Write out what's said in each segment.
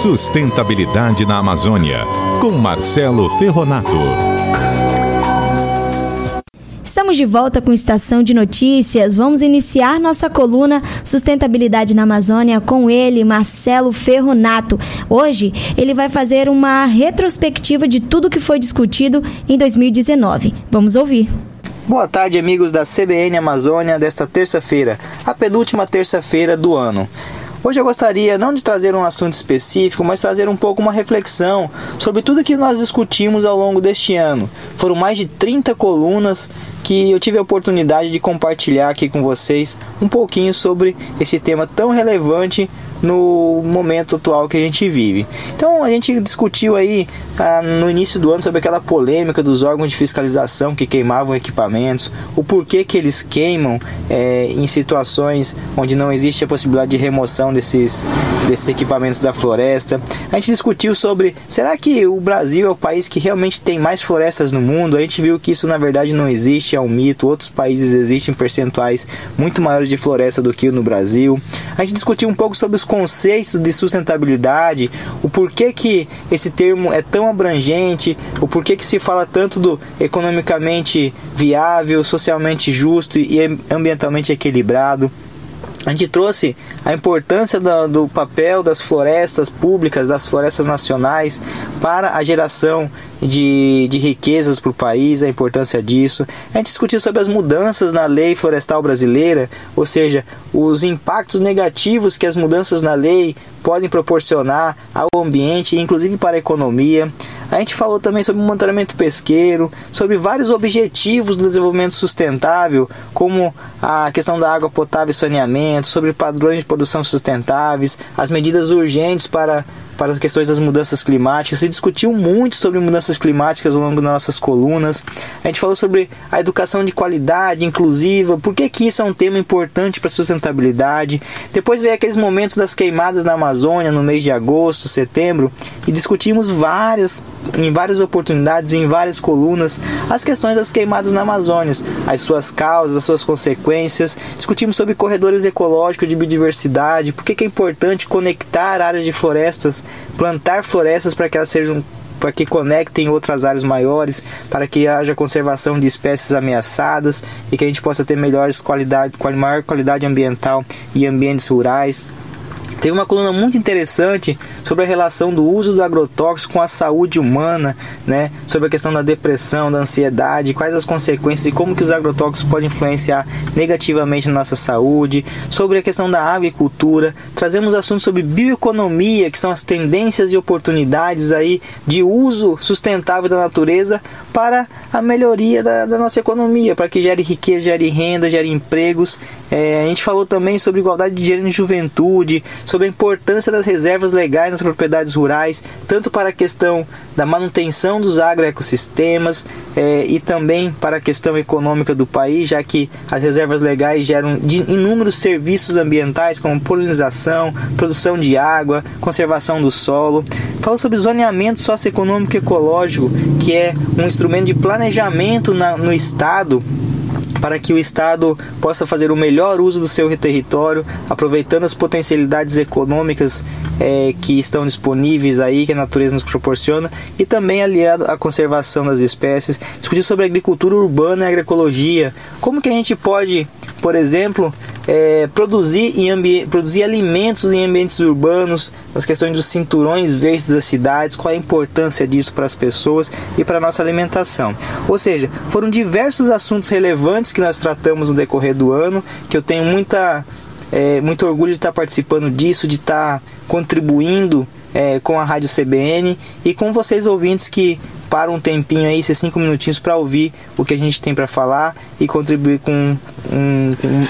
Sustentabilidade na Amazônia, com Marcelo Ferronato. Estamos de volta com Estação de Notícias. Vamos iniciar nossa coluna Sustentabilidade na Amazônia com ele, Marcelo Ferronato. Hoje ele vai fazer uma retrospectiva de tudo que foi discutido em 2019. Vamos ouvir. Boa tarde, amigos da CBN Amazônia, desta terça-feira, a penúltima terça-feira do ano. Hoje eu gostaria não de trazer um assunto específico, mas trazer um pouco uma reflexão sobre tudo que nós discutimos ao longo deste ano. Foram mais de 30 colunas que eu tive a oportunidade de compartilhar aqui com vocês um pouquinho sobre esse tema tão relevante no momento atual que a gente vive. Então a gente discutiu aí ah, no início do ano sobre aquela polêmica dos órgãos de fiscalização que queimavam equipamentos, o porquê que eles queimam é, em situações onde não existe a possibilidade de remoção desses, desses equipamentos da floresta. A gente discutiu sobre será que o Brasil é o país que realmente tem mais florestas no mundo? A gente viu que isso na verdade não existe, é um mito. Outros países existem percentuais muito maiores de floresta do que no Brasil. A gente discutiu um pouco sobre os conceitos de sustentabilidade, o porquê que esse termo é tão abrangente, o porquê que se fala tanto do economicamente viável, socialmente justo e ambientalmente equilibrado a gente trouxe a importância do, do, papel das florestas públicas, das florestas nacionais para a geração de, de riquezas para o país, a importância disso. A gente discutiu sobre as mudanças na lei florestal brasileira, ou seja, os impactos negativos que as mudanças na lei podem proporcionar ao ambiente, inclusive para a economia. A gente falou também sobre o monitoramento pesqueiro, sobre vários objetivos do desenvolvimento sustentável, como a questão da água potável e saneamento, sobre padrões de produção sustentáveis, as medidas urgentes para para as questões das mudanças climáticas. Se discutiu muito sobre mudanças climáticas ao longo das nossas colunas. A gente falou sobre a educação de qualidade, inclusiva, por que, que isso é um tema importante para a sustentabilidade. Depois veio aqueles momentos das queimadas na Amazônia no mês de agosto, setembro, e discutimos várias, em várias oportunidades, em várias colunas, as questões das queimadas na Amazônia, as suas causas, as suas consequências. Discutimos sobre corredores ecológicos de biodiversidade, por que, que é importante conectar áreas de florestas plantar florestas para que elas sejam para que conectem outras áreas maiores, para que haja conservação de espécies ameaçadas e que a gente possa ter melhores qualidade, maior qualidade ambiental e ambientes rurais. Tem uma coluna muito interessante sobre a relação do uso do agrotóxico com a saúde humana, né? Sobre a questão da depressão, da ansiedade, quais as consequências e como que os agrotóxicos podem influenciar negativamente na nossa saúde, sobre a questão da agricultura. Trazemos assuntos sobre bioeconomia, que são as tendências e oportunidades aí de uso sustentável da natureza para a melhoria da, da nossa economia, para que gere riqueza, gere renda, gere empregos. É, a gente falou também sobre igualdade de gênero e juventude, sobre a importância das reservas legais nas propriedades rurais, tanto para a questão da manutenção dos agroecossistemas é, e também para a questão econômica do país, já que as reservas legais geram inúmeros serviços ambientais, como polinização, produção de água, conservação do solo. Fala sobre zoneamento socioeconômico e ecológico, que é um instrumento de planejamento na, no Estado para que o Estado possa fazer o melhor uso do seu território, aproveitando as potencialidades econômicas é, que estão disponíveis aí, que a natureza nos proporciona, e também aliado à conservação das espécies. Discutir sobre agricultura urbana e agroecologia. Como que a gente pode, por exemplo, é, produzir, em produzir alimentos em ambientes urbanos, as questões dos cinturões verdes das cidades, qual a importância disso para as pessoas e para a nossa alimentação. Ou seja, foram diversos assuntos relevantes que nós tratamos no decorrer do ano, que eu tenho muita, é, muito orgulho de estar participando disso, de estar contribuindo é, com a Rádio CBN e com vocês ouvintes que param um tempinho aí, esses cinco minutinhos para ouvir o que a gente tem para falar e contribuir com um, um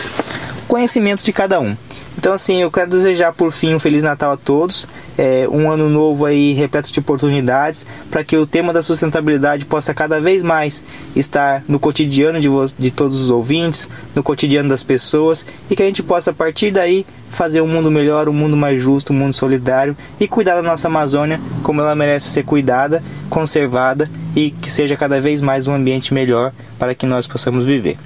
conhecimento de cada um. Então, assim, eu quero desejar por fim um Feliz Natal a todos, é, um ano novo aí repleto de oportunidades, para que o tema da sustentabilidade possa cada vez mais estar no cotidiano de, de todos os ouvintes, no cotidiano das pessoas, e que a gente possa, a partir daí, fazer um mundo melhor, um mundo mais justo, um mundo solidário e cuidar da nossa Amazônia como ela merece ser cuidada, conservada e que seja cada vez mais um ambiente melhor para que nós possamos viver.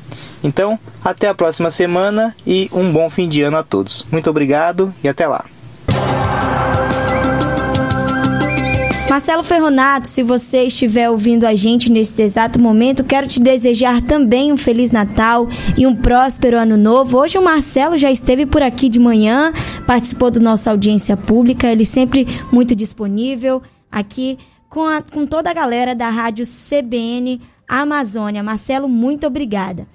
Então, até a próxima semana e um bom fim de ano a todos. Muito obrigado e até lá. Marcelo Ferronato, se você estiver ouvindo a gente neste exato momento, quero te desejar também um Feliz Natal e um próspero Ano Novo. Hoje o Marcelo já esteve por aqui de manhã, participou do nossa audiência pública, ele sempre muito disponível aqui com, a, com toda a galera da rádio CBN Amazônia. Marcelo, muito obrigada.